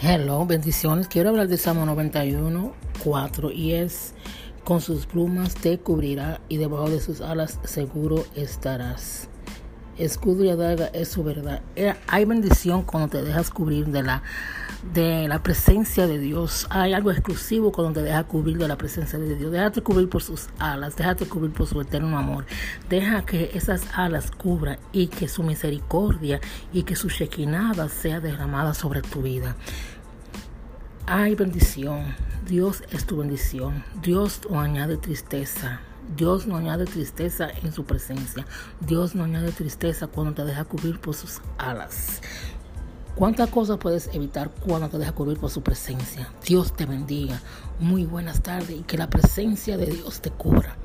Hello, bendiciones. Quiero hablar de Salmo 91, 4 y es, con sus plumas te cubrirá y debajo de sus alas seguro estarás. Escudo y adaga es su verdad. Eh, hay bendición cuando te dejas cubrir de la, de la presencia de Dios. Hay algo exclusivo cuando te dejas cubrir de la presencia de Dios. Déjate cubrir por sus alas, déjate cubrir por su eterno amor. Deja que esas alas cubran y que su misericordia y que su shekinada sea derramada sobre tu vida. Hay bendición. Dios es tu bendición. Dios no añade tristeza. Dios no añade tristeza en su presencia. Dios no añade tristeza cuando te deja cubrir por sus alas. ¿Cuántas cosas puedes evitar cuando te deja cubrir por su presencia? Dios te bendiga. Muy buenas tardes y que la presencia de Dios te cubra.